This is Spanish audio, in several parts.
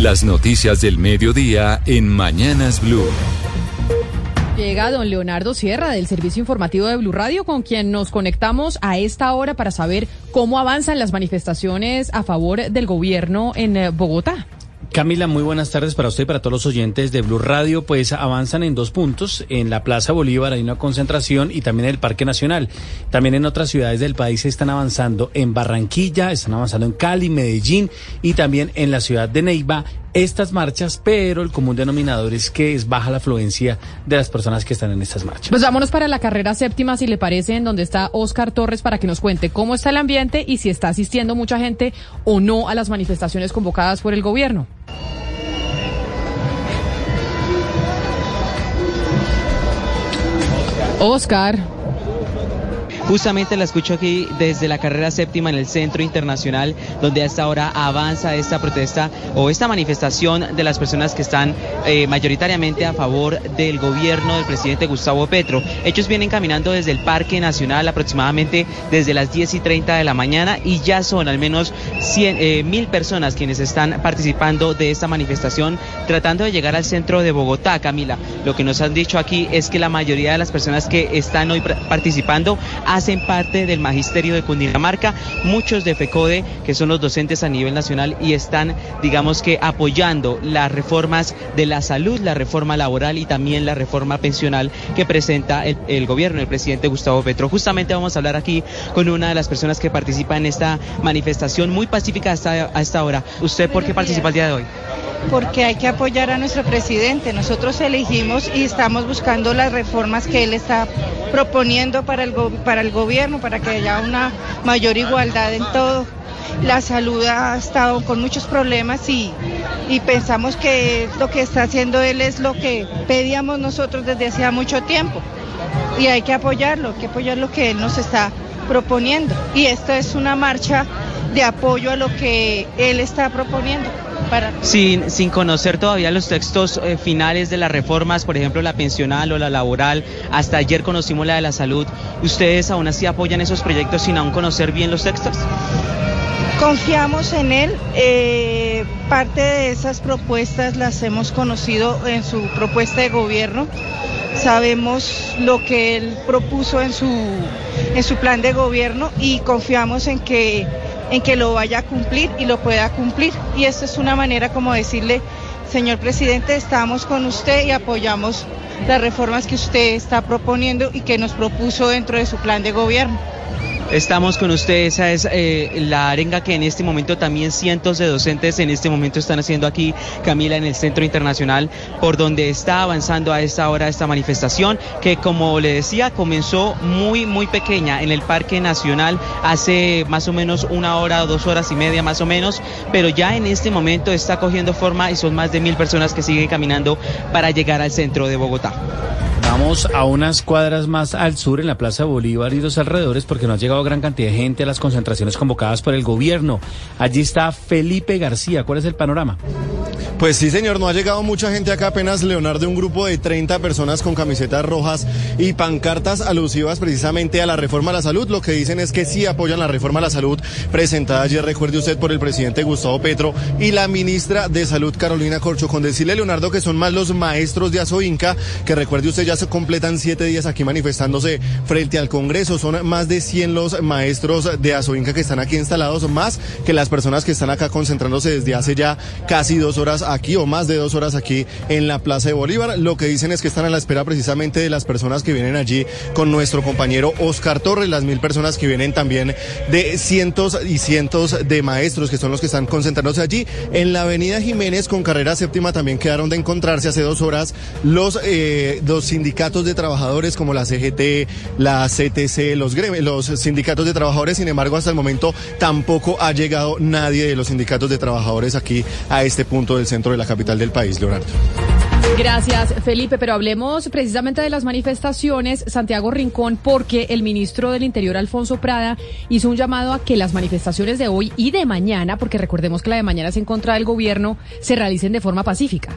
Las noticias del mediodía en Mañanas Blue. Llega don Leonardo Sierra del Servicio Informativo de Blue Radio, con quien nos conectamos a esta hora para saber cómo avanzan las manifestaciones a favor del gobierno en eh, Bogotá. Camila, muy buenas tardes para usted y para todos los oyentes de Blue Radio. Pues avanzan en dos puntos. En la Plaza Bolívar hay una concentración y también en el Parque Nacional. También en otras ciudades del país están avanzando en Barranquilla, están avanzando en Cali, Medellín y también en la ciudad de Neiva estas marchas, pero el común denominador es que es baja la afluencia de las personas que están en estas marchas. Pues vámonos para la carrera séptima, si le parece, en donde está Oscar Torres para que nos cuente cómo está el ambiente y si está asistiendo mucha gente o no a las manifestaciones convocadas por el gobierno. Oscar. Justamente la escucho aquí desde la carrera séptima en el Centro Internacional, donde a esta hora avanza esta protesta o esta manifestación de las personas que están eh, mayoritariamente a favor del gobierno del presidente Gustavo Petro. Ellos vienen caminando desde el Parque Nacional aproximadamente desde las 10 y 30 de la mañana y ya son al menos 100, eh, mil personas quienes están participando de esta manifestación tratando de llegar al centro de Bogotá, Camila. Lo que nos han dicho aquí es que la mayoría de las personas que están hoy participando hacen parte del magisterio de Cundinamarca, muchos de FECODE, que son los docentes a nivel nacional y están, digamos que, apoyando las reformas de la salud, la reforma laboral y también la reforma pensional que presenta el, gobierno, el presidente Gustavo Petro. Justamente vamos a hablar aquí con una de las personas que participa en esta manifestación muy pacífica hasta, a esta hora. ¿Usted por qué participa el día de hoy? porque hay que apoyar a nuestro presidente. Nosotros elegimos y estamos buscando las reformas que él está proponiendo para el, para el gobierno, para que haya una mayor igualdad en todo. La salud ha estado con muchos problemas y, pensamos que lo que está haciendo él es lo que pedíamos nosotros desde hacía mucho tiempo. Y hay que apoyarlo, hay que apoyar lo que él nos está proponiendo. Y esto es una marcha de apoyo a lo que él está proponiendo. Sin, sin conocer todavía los textos eh, finales de las reformas, por ejemplo la pensional o la laboral, hasta ayer conocimos la de la salud, ¿ustedes aún así apoyan esos proyectos sin aún conocer bien los textos? Confiamos en él. Eh, parte de esas propuestas las hemos conocido en su propuesta de gobierno. Sabemos lo que él propuso en su, en su plan de gobierno y confiamos en que en que lo vaya a cumplir y lo pueda cumplir. Y esto es una manera como decirle, señor presidente, estamos con usted y apoyamos las reformas que usted está proponiendo y que nos propuso dentro de su plan de gobierno. Estamos con usted, esa es eh, la arenga que en este momento también cientos de docentes en este momento están haciendo aquí, Camila, en el Centro Internacional, por donde está avanzando a esta hora esta manifestación, que como le decía, comenzó muy, muy pequeña en el Parque Nacional hace más o menos una hora dos horas y media más o menos, pero ya en este momento está cogiendo forma y son más de mil personas que siguen caminando para llegar al centro de Bogotá. Vamos a unas cuadras más al sur, en la Plaza Bolívar y los alrededores, porque no ha llegado gran cantidad de gente a las concentraciones convocadas por el gobierno. Allí está Felipe García. ¿Cuál es el panorama? Pues sí, señor, no ha llegado mucha gente acá, apenas Leonardo, un grupo de 30 personas con camisetas rojas y pancartas alusivas precisamente a la reforma a la salud. Lo que dicen es que sí apoyan la reforma a la salud presentada ayer, recuerde usted, por el presidente Gustavo Petro y la ministra de Salud, Carolina Corcho. Con decirle, Leonardo, que son más los maestros de Azoinca, que recuerde usted, ya se completan siete días aquí manifestándose frente al Congreso. Son más de 100 los maestros de Azoinca que están aquí instalados, más que las personas que están acá concentrándose desde hace ya casi dos horas aquí o más de dos horas aquí en la Plaza de Bolívar. Lo que dicen es que están a la espera precisamente de las personas que vienen allí con nuestro compañero Oscar Torres, las mil personas que vienen también de cientos y cientos de maestros que son los que están concentrándose allí. En la Avenida Jiménez con carrera séptima también quedaron de encontrarse hace dos horas los, eh, sindicatos de trabajadores como la CGT, la CTC, los, los sindicatos de trabajadores. Sin embargo, hasta el momento tampoco ha llegado nadie de los sindicatos de trabajadores aquí a este punto del centro de la capital del país, Leonardo. Gracias, Felipe. Pero hablemos precisamente de las manifestaciones, Santiago Rincón, porque el ministro del Interior, Alfonso Prada, hizo un llamado a que las manifestaciones de hoy y de mañana, porque recordemos que la de mañana es en contra del gobierno, se realicen de forma pacífica.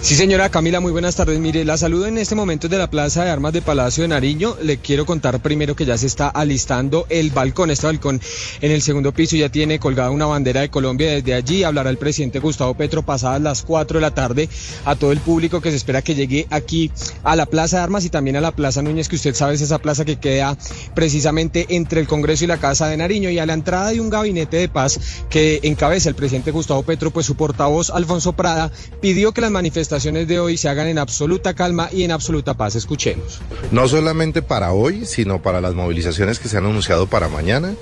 Sí, señora Camila, muy buenas tardes. Mire, la saludo en este momento de la Plaza de Armas de Palacio de Nariño. Le quiero contar primero que ya se está alistando el balcón. Este balcón en el segundo piso ya tiene colgada una bandera de Colombia. Desde allí hablará el presidente Gustavo Petro pasadas las 4 de la tarde a todo el público que se espera que llegue aquí a la Plaza de Armas y también a la Plaza Núñez, que usted sabe es esa plaza que queda precisamente entre el Congreso y la Casa de Nariño. Y a la entrada de un gabinete de paz que encabeza el presidente Gustavo Petro, pues su portavoz Alfonso Prada pidió que las manifestaciones manifestaciones de hoy se hagan en absoluta calma y en absoluta paz. Escuchemos. No solamente para hoy, sino para las movilizaciones que se han anunciado para mañana.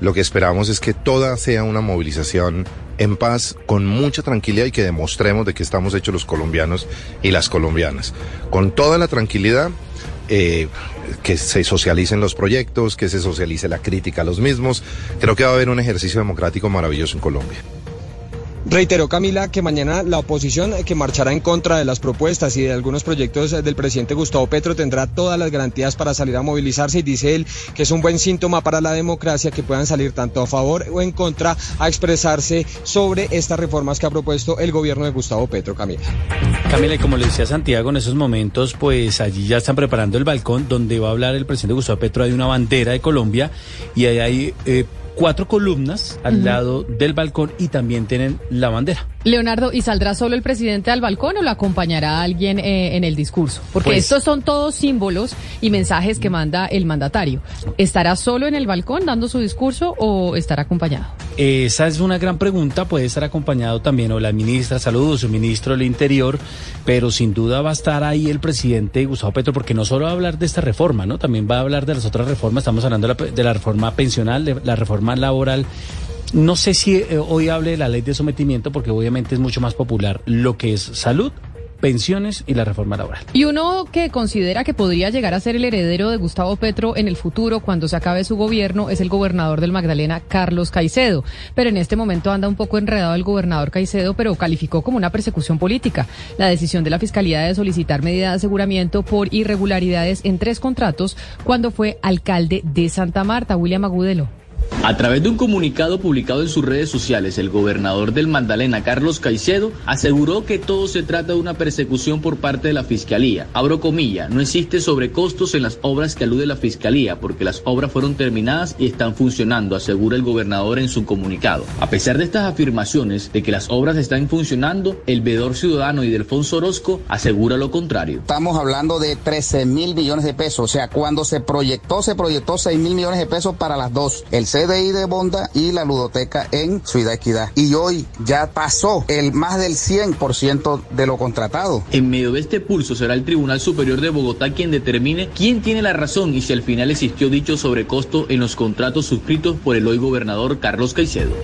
Lo que esperamos es que toda sea una movilización en paz, con mucha tranquilidad y que demostremos de que estamos hechos los colombianos y las colombianas. Con toda la tranquilidad, eh, que se socialicen los proyectos, que se socialice la crítica a los mismos. Creo que va a haber un ejercicio democrático maravilloso en Colombia. Reiteró Camila que mañana la oposición que marchará en contra de las propuestas y de algunos proyectos del presidente Gustavo Petro tendrá todas las garantías para salir a movilizarse y dice él que es un buen síntoma para la democracia que puedan salir tanto a favor o en contra a expresarse sobre estas reformas que ha propuesto el gobierno de Gustavo Petro, Camila. Camila, y como le decía Santiago, en esos momentos, pues allí ya están preparando el balcón donde va a hablar el presidente Gustavo Petro. Hay una bandera de Colombia y ahí hay eh, cuatro columnas al lado del balcón y también tienen la bandera. Leonardo, ¿y saldrá solo el presidente al balcón o lo acompañará alguien eh, en el discurso? Porque Pues- estos son todos símbolos y mensajes que manda el mandatario. ¿Estará solo en el balcón dando su discurso o estará acompañado? Esa es una gran pregunta, puede estar acompañado también o la ministra de Salud o su ministro del Interior, pero sin duda va a estar ahí el presidente Gustavo Petro, porque no solo va a hablar de esta reforma, ¿no? También va a hablar de las otras reformas, estamos hablando de la, de la reforma pensional, de la reforma laboral. No sé si eh, hoy hable de la ley de sometimiento, porque obviamente es mucho más popular lo que es salud, pensiones y la reforma laboral. Y uno que considera que podría llegar a ser el heredero de Gustavo Petro en el futuro cuando se acabe su gobierno es el gobernador del Magdalena, Carlos Caicedo. Pero en este momento anda un poco enredado el gobernador Caicedo, pero calificó como una persecución política la decisión de la Fiscalía de solicitar medida de aseguramiento por irregularidades en tres contratos cuando fue alcalde de Santa Marta, William Agudelo. A través de un comunicado publicado en sus redes sociales, el gobernador del Magdalena, Carlos Caicedo, aseguró que todo se trata de una persecución por parte de la Fiscalía. Abro comilla, no existe sobrecostos en las obras que alude la Fiscalía, porque las obras fueron terminadas y están funcionando, asegura el gobernador en su comunicado. A pesar de estas afirmaciones de que las obras están funcionando, el veedor ciudadano y Delfonso Orozco asegura lo contrario. Estamos hablando de 13 mil millones de pesos. O sea, cuando se proyectó, se proyectó 6 mil millones de pesos para las dos. CDI de Bonda y la ludoteca en Ciudad Equidad. Y hoy ya pasó el más del 100% de lo contratado. En medio de este pulso será el Tribunal Superior de Bogotá quien determine quién tiene la razón y si al final existió dicho sobrecosto en los contratos suscritos por el hoy gobernador Carlos Caicedo.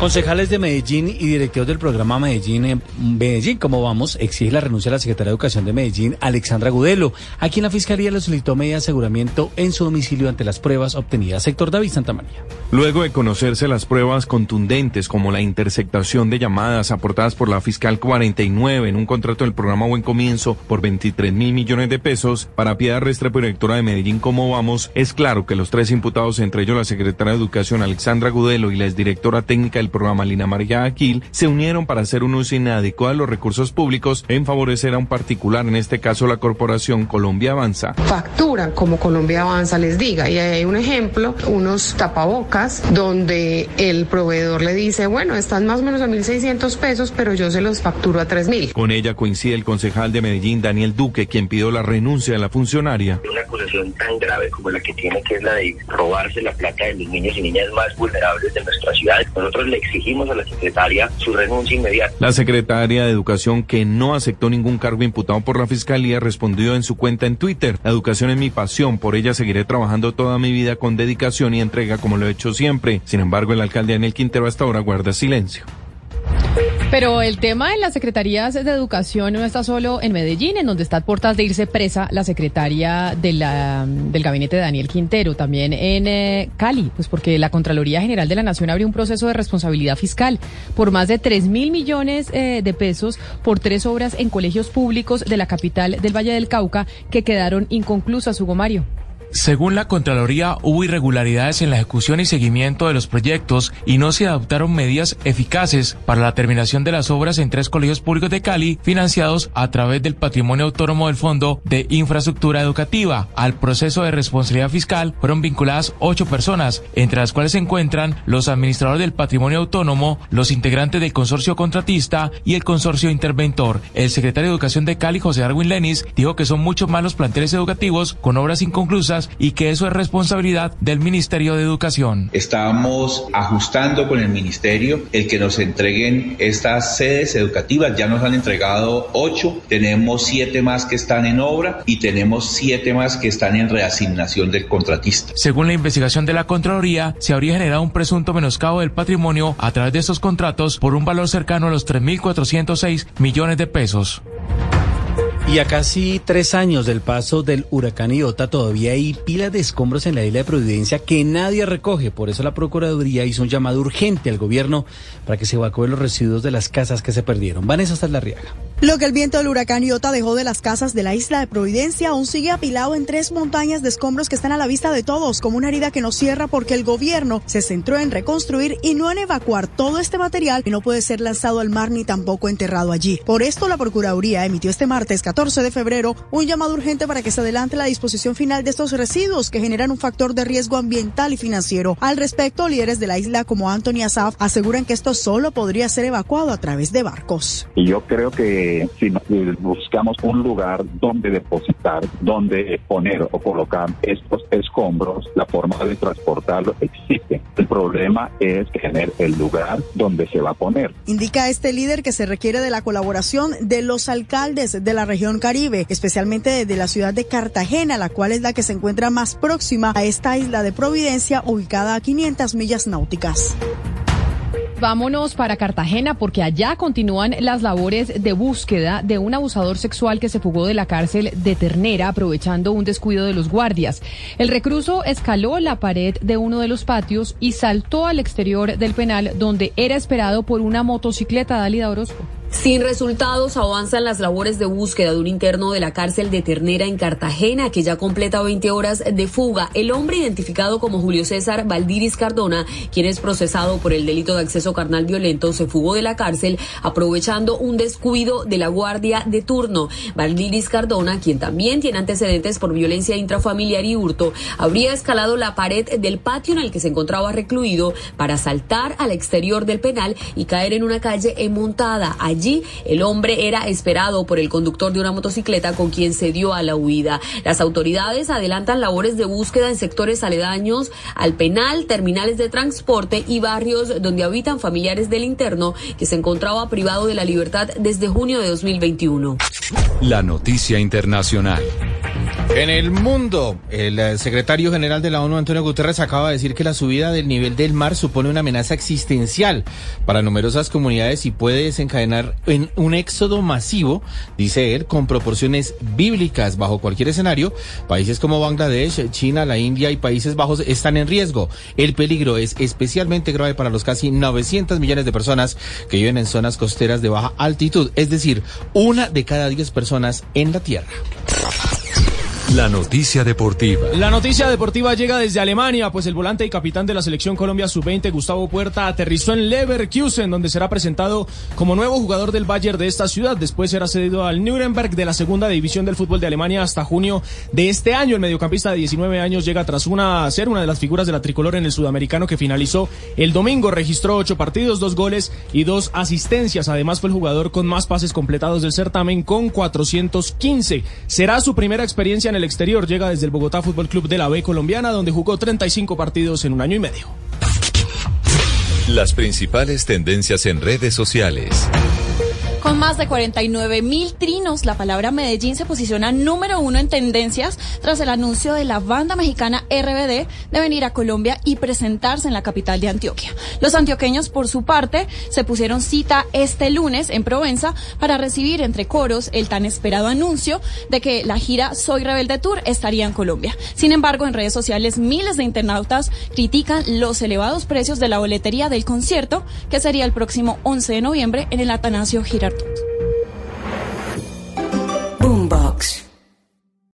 Concejales de Medellín y directivos del programa Medellín, eh, Medellín, ¿cómo vamos? Exige la renuncia a la secretaria de Educación de Medellín, Alexandra Gudelo, a quien la Fiscalía le solicitó medida de aseguramiento en su domicilio ante las pruebas obtenidas. Sector David Santamaría. Luego de conocerse las pruebas contundentes como la interceptación de llamadas aportadas por la fiscal 49 en un contrato del programa Buen Comienzo por 23 mil millones de pesos para Piedad Restrepo, directora de Medellín, ¿cómo vamos? Es claro que los tres imputados, entre ellos la secretaria de Educación Alexandra Gudelo y la exdirectora técnica del programa Lina María Aquil, se unieron para hacer un uso inadecuado de los recursos públicos en favorecer a un particular, en este caso la corporación Colombia Avanza. facturan como Colombia Avanza les diga. Y ahí hay un ejemplo, unos tapabocas, donde el proveedor le dice, bueno, están más o menos a 1.600 pesos, pero yo se los facturo a 3.000. Con ella coincide el concejal de Medellín, Daniel Duque, quien pidió la renuncia de la funcionaria. una acusación tan grave como la que tiene, que es la de robarse la plata de los niños y niñas más vulnerables de nuestra ciudad. Nosotros le exigimos a la secretaria su renuncia inmediata. La secretaria de Educación, que no aceptó ningún cargo imputado por la Fiscalía, respondió en su cuenta en Twitter, la educación es mi pasión, por ella seguiré trabajando toda mi vida con dedicación y entrega como lo he hecho siempre. Sin embargo, el alcalde Daniel Quintero hasta ahora guarda silencio. Pero el tema de las secretarías de educación no está solo en Medellín, en donde está a puertas de irse presa la secretaria de la, del gabinete de Daniel Quintero, también en eh, Cali, pues porque la Contraloría General de la Nación abrió un proceso de responsabilidad fiscal por más de 3 mil millones eh, de pesos por tres obras en colegios públicos de la capital del Valle del Cauca que quedaron inconclusas, Hugo Mario. Según la Contraloría, hubo irregularidades en la ejecución y seguimiento de los proyectos y no se adoptaron medidas eficaces para la terminación de las obras en tres colegios públicos de Cali financiados a través del patrimonio autónomo del Fondo de Infraestructura Educativa. Al proceso de responsabilidad fiscal fueron vinculadas ocho personas, entre las cuales se encuentran los administradores del patrimonio autónomo, los integrantes del consorcio contratista y el consorcio interventor. El secretario de Educación de Cali, José Darwin Lenis, dijo que son muchos más los planteles educativos con obras inconclusas y que eso es responsabilidad del Ministerio de Educación. Estamos ajustando con el Ministerio el que nos entreguen estas sedes educativas. Ya nos han entregado ocho, tenemos siete más que están en obra y tenemos siete más que están en reasignación del contratista. Según la investigación de la Contraloría, se habría generado un presunto menoscabo del patrimonio a través de estos contratos por un valor cercano a los 3.406 millones de pesos. Y a casi tres años del paso del huracán Iota todavía hay pilas de escombros en la isla de Providencia que nadie recoge. Por eso la Procuraduría hizo un llamado urgente al gobierno para que se evacúen los residuos de las casas que se perdieron. Vanessa Riaga. Lo que el viento del huracán Iota dejó de las casas de la isla de Providencia aún sigue apilado en tres montañas de escombros que están a la vista de todos, como una herida que no cierra porque el gobierno se centró en reconstruir y no en evacuar todo este material que no puede ser lanzado al mar ni tampoco enterrado allí. Por esto la Procuraduría emitió este martes 14 14 de febrero un llamado urgente para que se adelante la disposición final de estos residuos que generan un factor de riesgo ambiental y financiero. Al respecto, líderes de la isla como Anthony Asaf aseguran que esto solo podría ser evacuado a través de barcos. Y yo creo que si buscamos un lugar donde depositar, donde poner o colocar estos escombros, la forma de transportarlo existe. El problema es tener el lugar donde se va a poner. Indica este líder que se requiere de la colaboración de los alcaldes de la región Caribe, especialmente desde la ciudad de Cartagena, la cual es la que se encuentra más próxima a esta isla de Providencia, ubicada a 500 millas náuticas. Vámonos para Cartagena porque allá continúan las labores de búsqueda de un abusador sexual que se fugó de la cárcel de Ternera aprovechando un descuido de los guardias. El recluso escaló la pared de uno de los patios y saltó al exterior del penal donde era esperado por una motocicleta. Dalida Orozco. Sin resultados avanzan las labores de búsqueda de un interno de la cárcel de Ternera en Cartagena que ya completa 20 horas de fuga. El hombre identificado como Julio César Valdiris Cardona, quien es procesado por el delito de acceso carnal violento, se fugó de la cárcel aprovechando un descuido de la guardia de turno. Valdiris Cardona, quien también tiene antecedentes por violencia intrafamiliar y hurto, habría escalado la pared del patio en el que se encontraba recluido para saltar al exterior del penal y caer en una calle montada. Allí el hombre era esperado por el conductor de una motocicleta con quien se dio a la huida. Las autoridades adelantan labores de búsqueda en sectores aledaños al penal, terminales de transporte y barrios donde habitan familiares del interno que se encontraba privado de la libertad desde junio de 2021. La noticia internacional. En el mundo, el eh, secretario general de la ONU, Antonio Guterres, acaba de decir que la subida del nivel del mar supone una amenaza existencial para numerosas comunidades y puede desencadenar en un éxodo masivo, dice él, con proporciones bíblicas. Bajo cualquier escenario, países como Bangladesh, China, la India y Países Bajos están en riesgo. El peligro es especialmente grave para los casi 900 millones de personas que viven en zonas costeras de baja altitud, es decir, una de cada diez personas en la Tierra. La noticia deportiva. La noticia deportiva llega desde Alemania, pues el volante y capitán de la selección Colombia Sub-20, Gustavo Puerta, aterrizó en Leverkusen, donde será presentado como nuevo jugador del Bayern de esta ciudad. Después será cedido al Nuremberg de la segunda división del fútbol de Alemania hasta junio de este año. El mediocampista de 19 años llega tras una, ser una de las figuras de la tricolor en el sudamericano que finalizó el domingo. Registró ocho partidos, dos goles y dos asistencias. Además fue el jugador con más pases completados del certamen con 415. Será su primera experiencia en el el exterior. Llega desde el Bogotá Fútbol Club de la B colombiana, donde jugó 35 partidos en un año y medio. Las principales tendencias en redes sociales. Con más de 49 mil trinos, la palabra Medellín se posiciona número uno en tendencias tras el anuncio de la banda mexicana RBD de venir a Colombia y presentarse en la capital de Antioquia. Los antioqueños, por su parte, se pusieron cita este lunes en Provenza para recibir entre coros el tan esperado anuncio de que la gira Soy Rebelde Tour estaría en Colombia. Sin embargo, en redes sociales miles de internautas critican los elevados precios de la boletería del concierto que sería el próximo 11 de noviembre en el Atanasio Girardot. Airport.